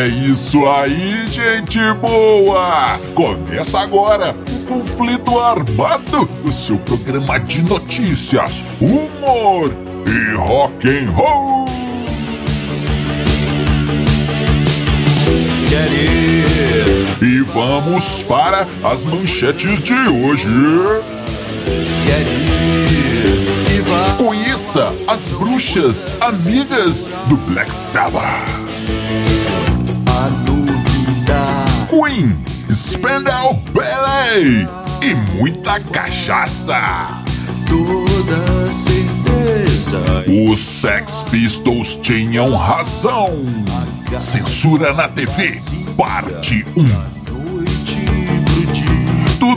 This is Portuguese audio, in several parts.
É isso aí, gente boa! Começa agora o Conflito Armado, o seu programa de notícias, humor e rock and roll. E vamos para as manchetes de hoje. Conheça as bruxas amigas do Black Sabbath. Queen, Spandau Ballet e muita cachaça. Toda certeza. Os Sex Pistols tinham razão. Censura na TV, parte 1.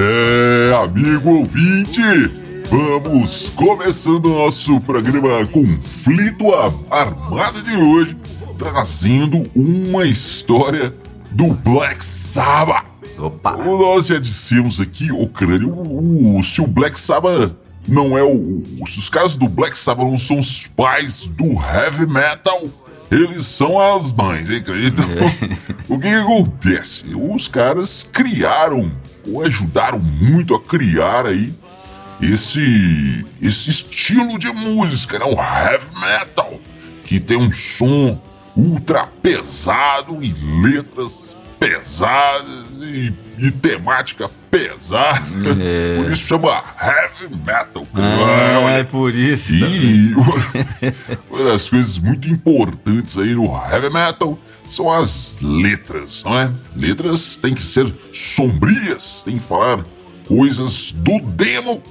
É, amigo ouvinte, vamos começando o nosso programa Conflito Armado de hoje, trazendo uma história do Black Sabbath. Opa! Como nós já dissemos aqui, o crânio, o, se o Black Sabbath não é o. Se os caras do Black Sabbath não são os pais do heavy metal, eles são as mães, hein, crânio? Então, o que, que acontece? Os caras criaram, ou ajudaram muito a criar aí, esse, esse estilo de música, né? O heavy metal, que tem um som ultra pesado e letras pesadas e, e temática pesada. É. Por isso chama heavy metal. Ah, Olha, é por isso. e uma das coisas muito importantes aí no heavy metal são as letras, não é? Letras têm que ser sombrias, tem que falar coisas do demo,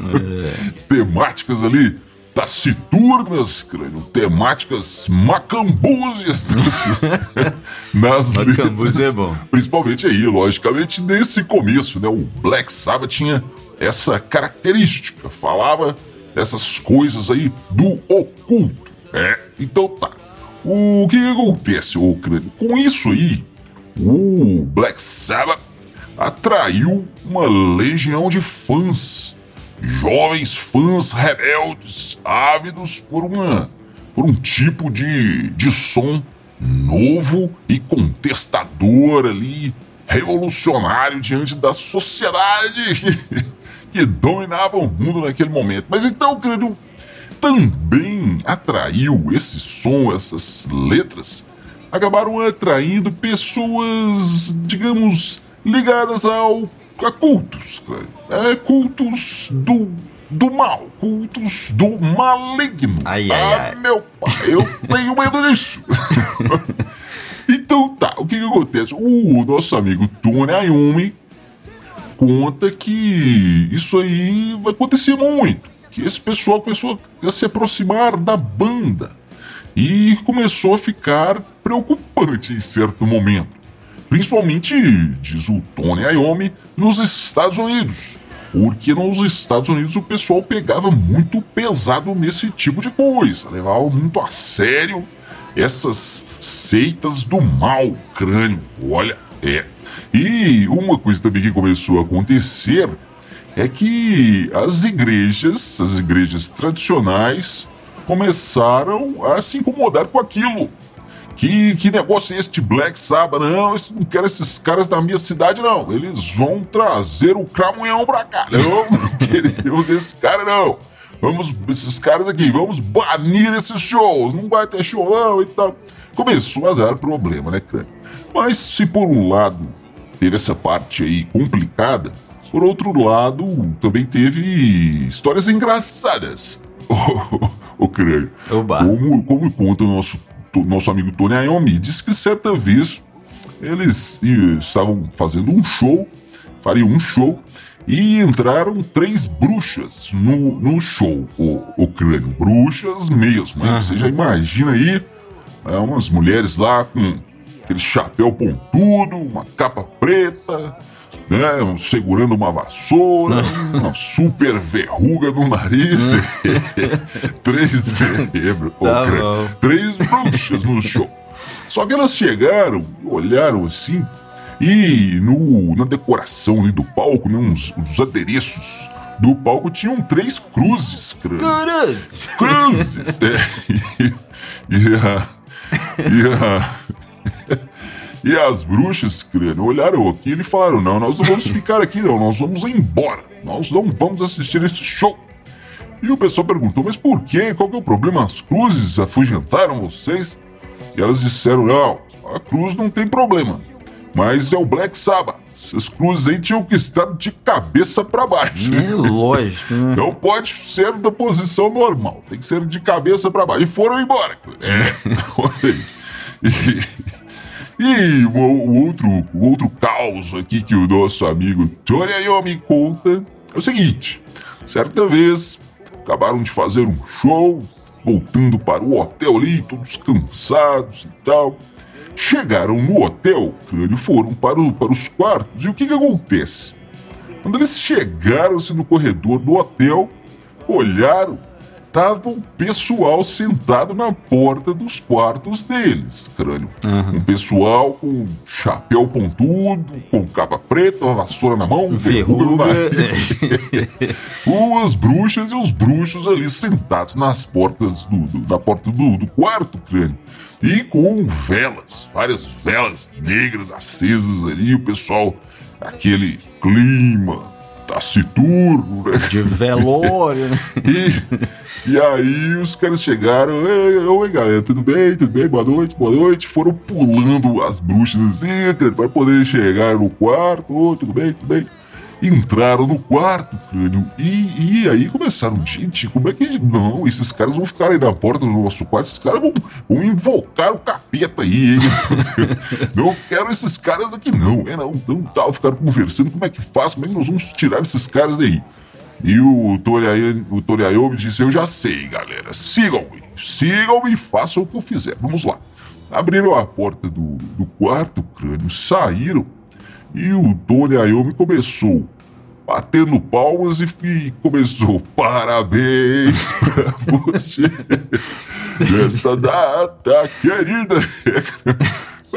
temáticas ali taciturnas, crânio, temáticas macambúzias nas, nas Macambúzio letras. é bom. Principalmente aí, logicamente, nesse começo, né? O Black Sabbath tinha essa característica, falava dessas coisas aí do oculto. É, então tá. O que, que acontece, ô crânio? Com isso aí, o Black Sabbath atraiu uma legião de fãs, jovens fãs rebeldes, ávidos por uma por um tipo de, de som novo e contestador ali, revolucionário diante da sociedade que, dominava o mundo naquele momento. Mas então, querido, também atraiu esse som, essas letras, acabaram atraindo pessoas, digamos, ligadas ao cultos, cara. É, cultos do do mal, cultos do maligno. Ai, ai, ah, ai. meu pai, eu tenho medo disso. então tá, o que que acontece? O nosso amigo Tony Ayumi conta que isso aí vai acontecer muito. Que esse pessoal começou a se aproximar da banda e começou a ficar preocupante em certo momento. Principalmente, diz o Tony Iommi, nos Estados Unidos. Porque nos Estados Unidos o pessoal pegava muito pesado nesse tipo de coisa, levava muito a sério essas seitas do mal crânio. Olha, é. E uma coisa também que começou a acontecer é que as igrejas, as igrejas tradicionais, começaram a se incomodar com aquilo. Que, que negócio é este Black Sabbath? Não, esse, não quero esses caras da minha cidade, não. Eles vão trazer o caminhão pra cá. Não, não queremos esse cara, não. Vamos, esses caras aqui, vamos banir esses shows. Não vai ter show, não, e tal. Começou a dar problema, né, cara? Mas se por um lado teve essa parte aí complicada, por outro lado também teve histórias engraçadas. O, crânio. Como, como conta o nosso, nosso amigo Tony Iommi, disse que certa vez eles estavam fazendo um show, fariam um show, e entraram três bruxas no, no show, o, o crânio. Bruxas mesmo, hein? Você já imagina aí, é, umas mulheres lá com aquele chapéu pontudo, uma capa preta, né? Segurando uma vassoura, uma super verruga no nariz. Três verrebros. Tá. Três bruxas no show. Só que elas chegaram, olharam assim, e no, na decoração ali do palco, né, uns, uns adereços do palco tinham três cruzes, crânio. Cruz! Cruzes! É, e, e a, e, a, e as bruxas, crânio, olharam aquilo e falaram: não, nós não vamos ficar aqui, não, nós vamos embora. Nós não vamos assistir esse show. E o pessoal perguntou: mas por quê? Qual que é o problema? As cruzes afugentaram vocês? E elas disseram: não, a cruz não tem problema. Mas é o Black Sabbath. Essas cruzes aí tinham que estar de cabeça para baixo. É lógico, né? Não pode ser da posição normal, tem que ser de cabeça para baixo. E foram embora. É, olha aí. E, e o, o outro, o outro caos aqui que o nosso amigo Tony Iommi conta é o seguinte: certa vez acabaram de fazer um show, voltando para o hotel ali, todos cansados e tal. Chegaram no hotel, e foram para, o- para os quartos, e o que, que acontece? Quando eles chegaram no corredor do hotel, olharam, tava o pessoal sentado na porta dos quartos deles, crânio. Um pessoal com chapéu pontudo, com capa preta, uma vassoura na mão, verruga no nariz. Umas bruxas e os bruxos ali sentados nas portas do, do- da porta do, do quarto, crânio. E com velas, várias velas negras acesas ali, o pessoal, aquele clima taciturno, né? De velório, né? E, e aí os caras chegaram, "Ei, oi galera, tudo bem? Tudo bem? Boa noite, boa noite. Foram pulando as bruxas assim, pra poder chegar no quarto. Oi, tudo bem, tudo bem? Entraram no quarto, crânio, e, e aí começaram, gente, como é que. Não, esses caras vão ficar aí na porta do nosso quarto, esses caras vão, vão invocar o capeta aí, hein? não quero esses caras aqui, não. É, não, então tal, ficaram conversando, como é que faz, como é que nós vamos tirar esses caras daí? E o Toriayo, o disse: Eu já sei, galera. Sigam-me. Sigam-me e façam o que eu fizer. Vamos lá. Abriram a porta do, do quarto, crânio, saíram. E o Tony Iommi começou batendo palmas e, começou: Parabéns pra você nessa data querida.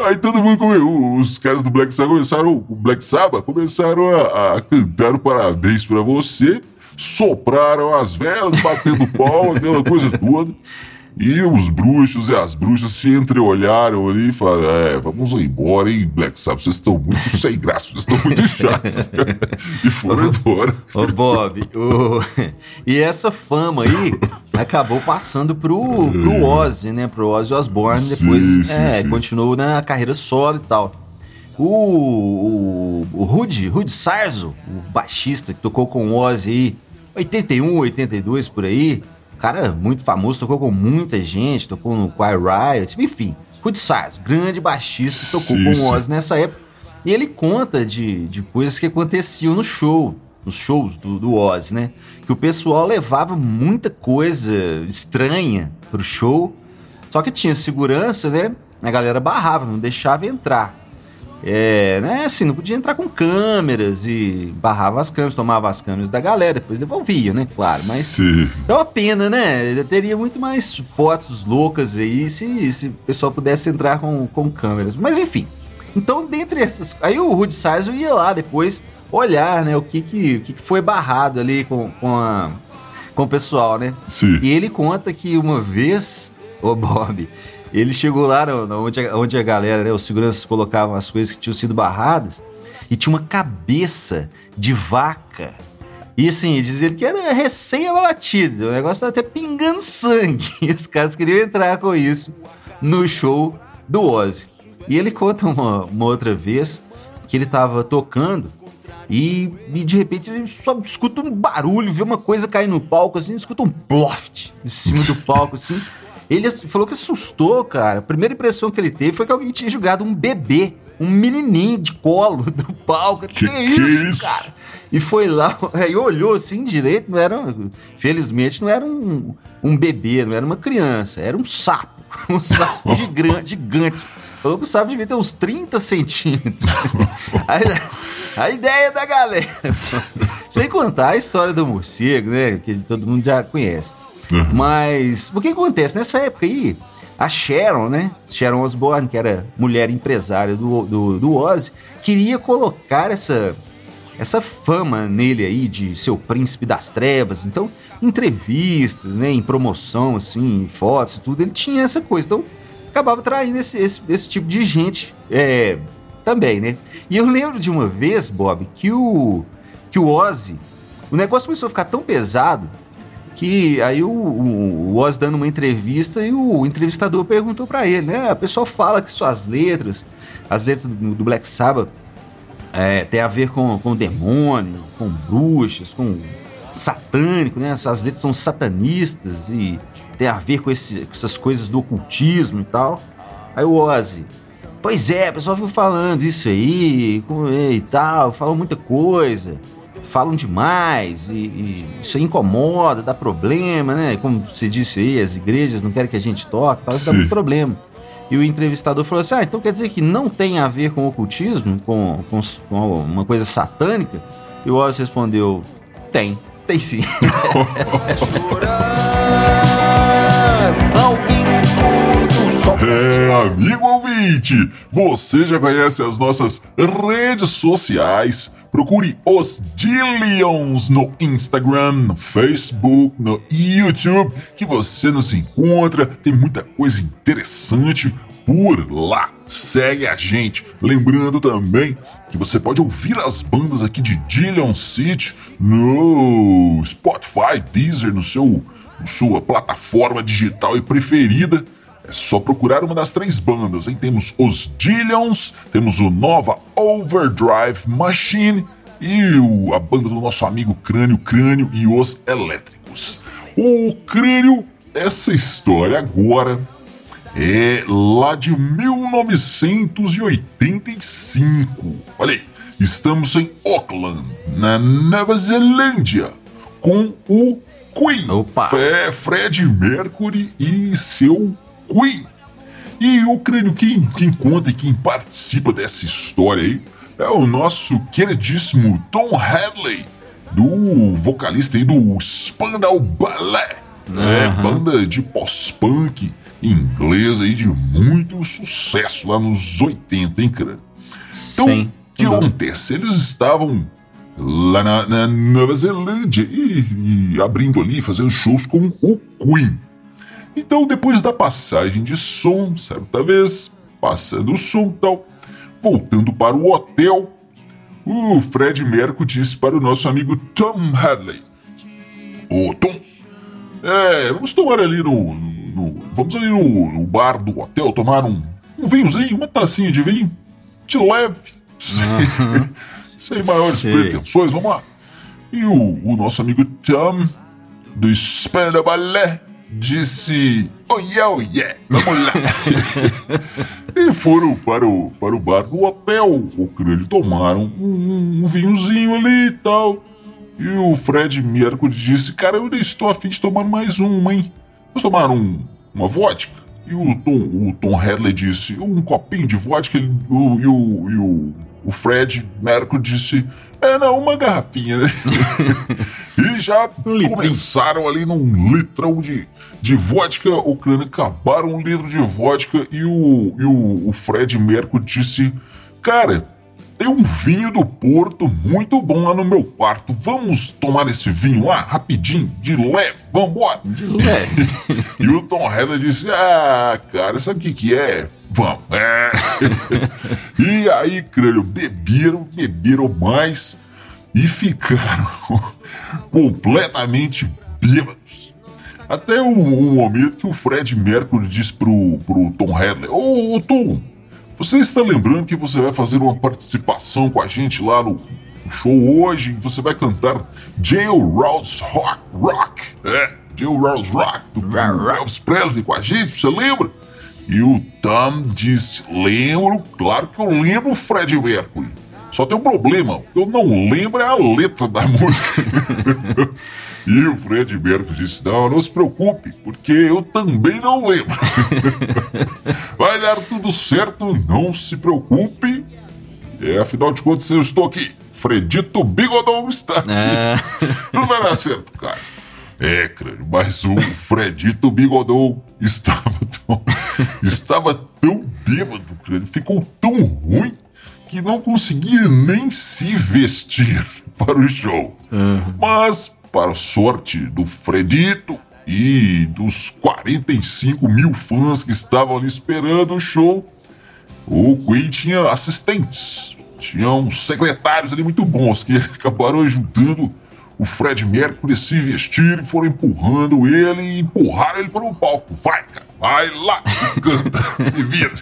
Aí todo mundo come- os caras do Black Sabbath começaram, o Black Sabbath começaram a, a cantar o parabéns pra você, sopraram as velas, batendo palma, aquela coisa toda. E os bruxos e as bruxas se entreolharam ali e falaram: É, vamos embora, hein, Black Sabbath, vocês estão muito sem graça, vocês estão muito chatos. e foram embora. Ô, Bob, o- e essa fama aí acabou passando pro, pro Ozzy, né? Pro Ozzy Osbourne. Sim, Depois sim, é, sim. continuou na carreira solo e tal. O, o, o Rudy, Rudy Sarzo, o baixista que tocou com o Ozzy aí, 81, 82 por aí. Cara muito famoso, tocou com muita gente, tocou no Choir Riot, enfim. Rudy Sarzo, grande baixista, tocou Sim, com o. Ozzy nessa época. E ele conta de, de coisas que aconteciam no show, nos shows do, do Ozzy, né? Que o pessoal levava muita coisa estranha pro show, só que tinha segurança, né? A galera barrava, não deixava entrar. É, né? Assim, não podia entrar com câmeras e barrava as câmeras, tomava as câmeras da galera, depois devolvia, né? Claro, mas Sim. é uma pena, né? Eu teria muito mais fotos loucas aí se, se o pessoal pudesse entrar com, com câmeras. Mas enfim. Então, dentre essas. Aí o Rudy Sarzo ia lá depois olhar, né? O que, que, o que que foi barrado ali com, com, a- com o pessoal, né? Sim. E ele conta que uma vez, ô Bob, ele chegou lá no- no- onde, a, onde a galera, né, os seguranças colocavam as coisas que tinham sido barradas e tinha uma cabeça de vaca. E assim, dizer que era recém-abatido, o negócio tava até pingando sangue. E os caras queriam entrar com isso no show do Ozzy. E ele conta uma, uma outra vez que ele tava tocando e, e de repente ele só escuta um barulho, vê uma coisa cair no palco, assim, escuta um ploft em cima do palco, assim. Ele falou que assustou, cara. A primeira impressão que ele teve foi que alguém tinha jogado um bebê, um menininho de colo do palco. Que, Que que é isso, isso? cara? E foi lá, aí olhou assim direito, não era, felizmente não era um, um bebê, não era uma criança, era um sapo, um sapo gigante, gigante falou que o sapo devia ter uns 30 centímetros. a, a ideia da galera. Sem contar a história do morcego, né? Que todo mundo já conhece. Mas o que acontece? Nessa época aí, a Sharon, né? Sharon Osbourne, que era mulher empresária do, do, do Ozzy, queria colocar essa, essa fama nele aí de ser o príncipe das trevas. Então, entrevistas, né? Em promoção, assim, em fotos e tudo, ele tinha essa coisa. Então, acabava traindo esse, esse, esse tipo de gente é, também, né? E eu lembro de uma vez, Bob, que o, que o Ozzy, o negócio começou a ficar tão pesado que aí o, o, Oz dando uma entrevista e o entrevistador perguntou pra ele, né? A pessoa fala que suas letras, as letras do, do Black Sabbath, é, tem a ver com, com demônio, com bruxas, com satânico, né? Suas letras são satanistas e tem a ver com, esse, com essas coisas do ocultismo e tal. Aí o Ozzy, pois é, o pessoal fica falando isso aí e tal, falam muita coisa falam demais e, e isso incomoda, dá problema, né? Como você disse aí, as igrejas não querem que a gente toque, tal, isso dá muito problema. E o entrevistador falou assim: ah, então quer dizer que não tem a ver com ocultismo, com, com, com uma coisa satânica? E o Oz respondeu: tem, tem sim. É, amigo ouvinte, você já conhece as nossas redes sociais? Procure os Dillions no Instagram, no Facebook, no YouTube, que você nos encontra. Tem muita coisa interessante por lá. Segue a gente. Lembrando também que você pode ouvir as bandas aqui de Dillion City no Spotify, Deezer, no seu, sua plataforma digital e preferida. É só procurar uma das três bandas, hein? Temos os Dillions, temos o Nova Overdrive Machine e o- a banda do nosso amigo Crânio Crânio e os Elétricos. O Crânio, essa história agora é lá de 1985. Olha aí, estamos em Auckland, na Nova Zelândia, com o Queen. Opa. Fred Mercury e seu Queen. E o crânio, quem, quem conta e quem participa dessa história aí é o nosso queridíssimo Tom Hadley, do vocalista aí do Spandau Ballet, né? Aham. Banda de pós-punk inglesa aí de muito sucesso lá nos 80, hein, crânio? Então, o que dúvida. acontece? Eles estavam lá na, na Nova Zelândia e, e abrindo ali, fazendo shows com o Queen. Então, depois da passagem de som, certa vez, passando o som tal, voltando para o hotel, o Fred Mercury disse para o nosso amigo Tom Hadley: Ô Tom, é, vamos tomar ali no. no- vamos ali no, no bar do hotel tomar um, um vinhozinho, uma tacinha de vinho, de leve, sem maiores Sei. pretensões, vamos lá. E o, o nosso amigo Tom, do Spanda Ballet, disse: Oh yeah, oh yeah, vamos lá. e foram para o, para o bar do hotel. O crânio tomaram um, um vinhozinho ali e tal. E o Fred Mercury disse: Cara, eu ainda estou afim de tomar mais uma, hein? Vamos tomar um, uma vodka? E o Tom, o Tom Hadley disse: Um copinho de vodka. Ele- o- e o, e o, o Fred Mercury disse: É, não, uma garrafinha, né? e já Um começaram ali num litrão de, de vodka. O crânio acabaram um litro de vodka. E o, e o, o Fred Mercury disse: Cara, tem um vinho do Porto muito bom lá no meu quarto. Vamos tomar esse vinho lá, rapidinho, de leve, vambora. De leve. E o Tom Hanna disse: Ah, cara, sabe o que, que é? Vamos. É. e aí, crânio, beberam, beberam mais e ficaram completamente bêbados. Até o, o momento que o Fred Mercury disse pro, pro Tom Hadley: Ô, ô, Tom, você está lembrando que você vai fazer uma participação com a gente lá no show hoje? Você vai cantar Jailhouse Rock, Rock, é, Jailhouse Rock, do Elvis Presley com a gente, você lembra? E o Tom disse: Lembro, claro que eu lembro, Fred Mercury. Só tem um problema, eu não lembro é a letra da música. E o Fred Mercury disse: Não, não se preocupe, porque eu também não lembro. Vai dar tudo certo, não se preocupe. É, afinal de contas, eu estou aqui. Fredito Bigodon está aqui. É. Não vai dar certo, cara. É, crânio, mas o Fredito Bigodon estava tão, estava tão bêbado, crânio, ficou tão ruim que não conseguia nem se vestir para o show. Mas, para sorte do Fredito e dos 45 mil fãs que estavam ali esperando o show, o Queen tinha assistentes, tinham secretários ali muito bons que acabaram ajudando o Fred Mercury a se vestir e foram empurrando ele e empurraram ele para o palco. Vai, cara, vai lá, canta, se vira.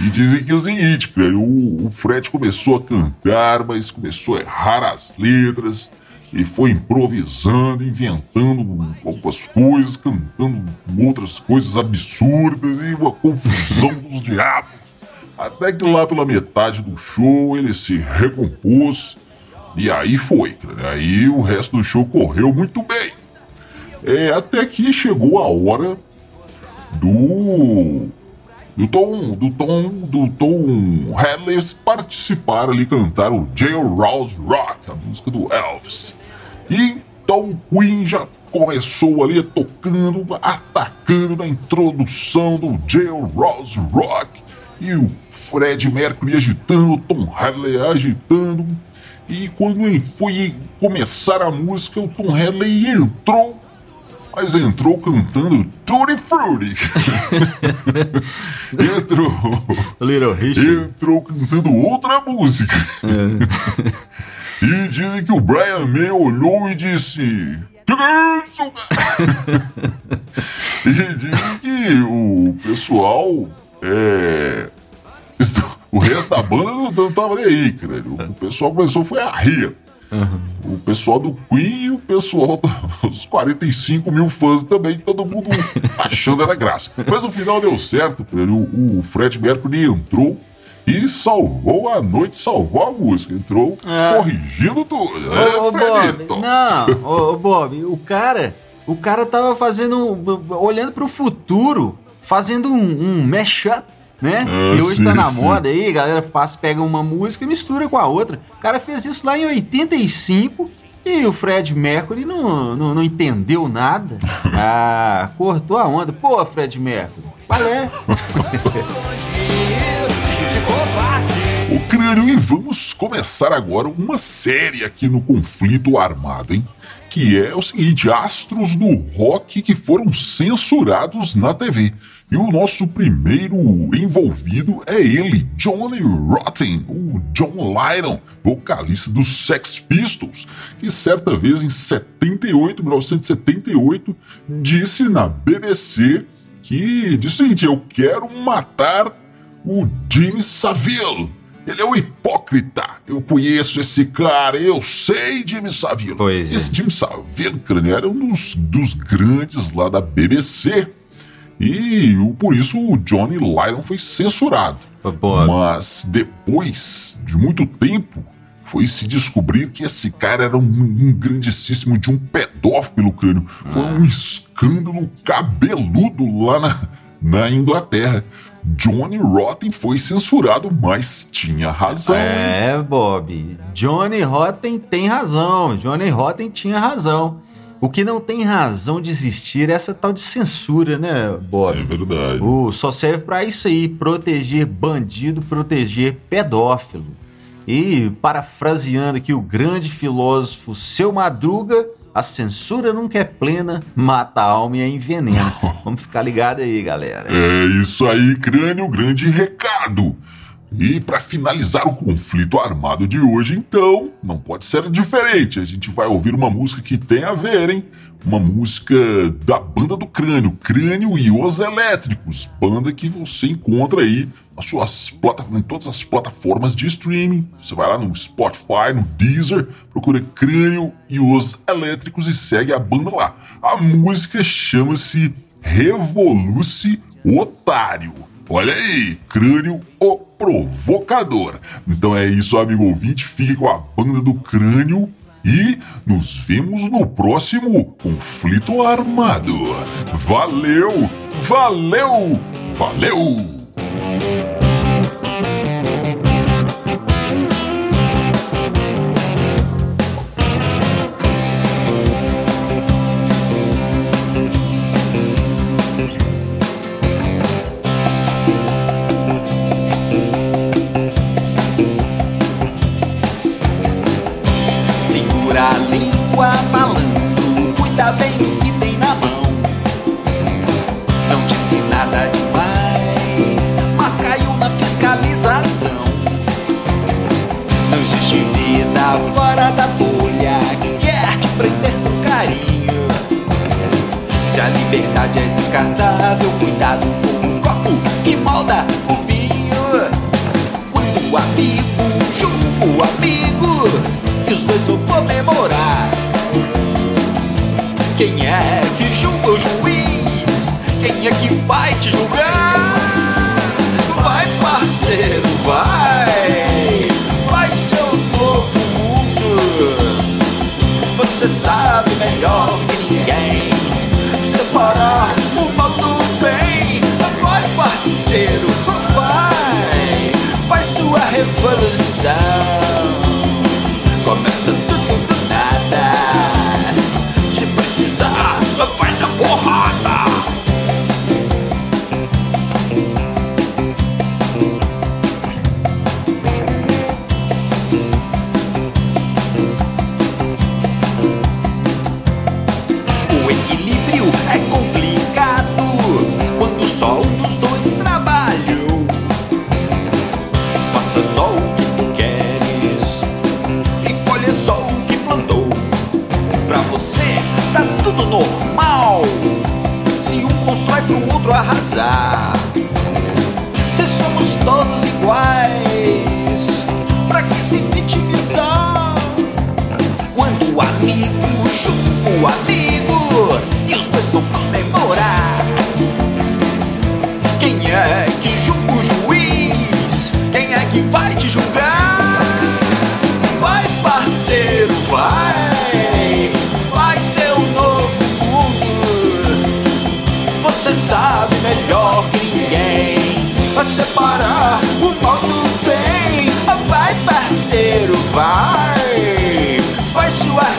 E dizem que é o seguinte, cara, o Fred começou a cantar, mas começou a errar as letras e foi improvisando, inventando algumas coisas, cantando outras coisas absurdas e uma confusão dos diabos. Até que lá pela metade do show ele se recompôs e aí foi. Aí o resto do show correu muito bem. É, até que chegou a hora do do Tom do Tom do Tom Hadley participar ali cantar o Jailhouse Rock, a música do Elvis. E então Queen já começou ali tocando, atacando na introdução do Jailhouse Rock e o Fred Mercury agitando, o Tom Hadley agitando. E quando foi começar a música, o Tom Hadley entrou, mas entrou cantando Tutti Frutti. entrou, Little Richard. entrou cantando outra música. e dizem que o Brian May olhou e disse: Que que é isso, cara?" e dizem que o pessoal. É, o resto da banda não, tava nem aí, cara. O pessoal começou foi a rir. O pessoal do Queen e o pessoal dos 45 mil fãs também, todo mundo achando era graça. Mas no final deu certo. O, o Fred Mercury entrou e salvou a noite, salvou a música. Entrou Ah. corrigindo tudo. É, Ô, ô, Bob, não, ô, ô, Bob, o cara, o cara tava fazendo, um- olhando pro futuro, fazendo um, um mashup, né? Ah, e hoje sim, tá na sim. moda aí, a galera faz, pega uma música e mistura com a outra. O cara fez isso lá em 85 e o Fred Mercury não, não, não entendeu nada. Ah, cortou a onda. Pô, Fred Mercury, qual é? E vamos começar agora uma série aqui no conflito armado, hein? Que é o seguinte: astros do rock que foram censurados na TV. E o nosso primeiro envolvido é ele, Johnny Rotten, o John Lydon, vocalista dos Sex Pistols, que certa vez em 78, 1978, disse na BBC que disse o seguinte: eu quero matar o Jimmy Savile. Ele é um hipócrita. Eu conheço esse cara, eu sei Jimmy Savile. Pois é. Esse Jimmy Savile, crânio, era um dos, dos grandes lá da BBC. E por isso o Johnny Lydon foi censurado. Mas depois de muito tempo, foi se descobrir que esse cara era um, um grandíssimo de um pedófilo, crânio. Foi Ah. um escândalo cabeludo lá na, na Inglaterra. Johnny Rotten foi censurado, mas tinha razão. É, Bob. Johnny Rotten tem razão. Johnny Rotten tinha razão. O que não tem razão de existir é essa tal de censura, né, É Bob? verdade. O, só serve pra isso aí, proteger bandido, proteger pedófilo. E, parafraseando aqui o grande filósofo Seu Madruga, a censura nunca é plena, mata a alma e a envenena. Vamos ficar ligado aí, galera. É isso aí, crânio, grande recado. E para finalizar o conflito armado de hoje, então, não pode ser diferente. A gente vai ouvir uma música que tem a ver, hein? Uma música da banda do Crânio, Crânio e os Elétricos, banda que você encontra aí nas suas em todas as plataformas de streaming. Você vai lá no Spotify, no Deezer, procura Crânio e os Elétricos e segue a banda lá. A música chama-se Revoluce Otário. Olha aí, Crânio o Provocador. Então é isso, amigo ouvinte. Fique com a banda do Crânio e nos vemos no próximo conflito armado. Valeu! Valeu! Valeu! other side.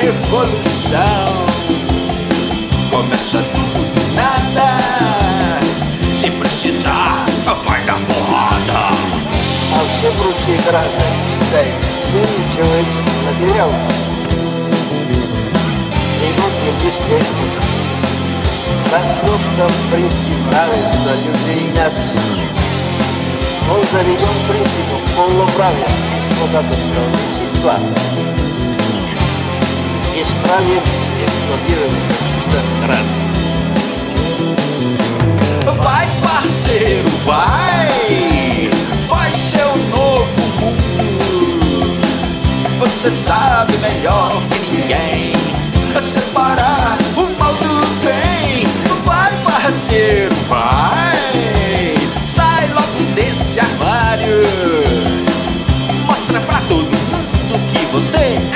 Revolução Começa tudo do nada. Se precisar, vai dar porrada. Ao ser bruxa e material Das luptas principais da judeinação Onde a região principal foi lograda Com a questão de Vai, parceiro, vai! Faz seu novo mundo. Você sabe melhor que ninguém separar o mal do bem. Vai, parceiro, vai! Sai logo desse armário. Mostra pra todo mundo que você é.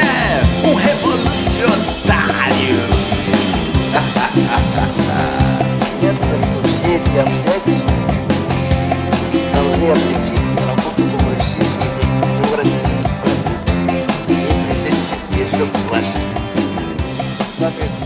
Love you.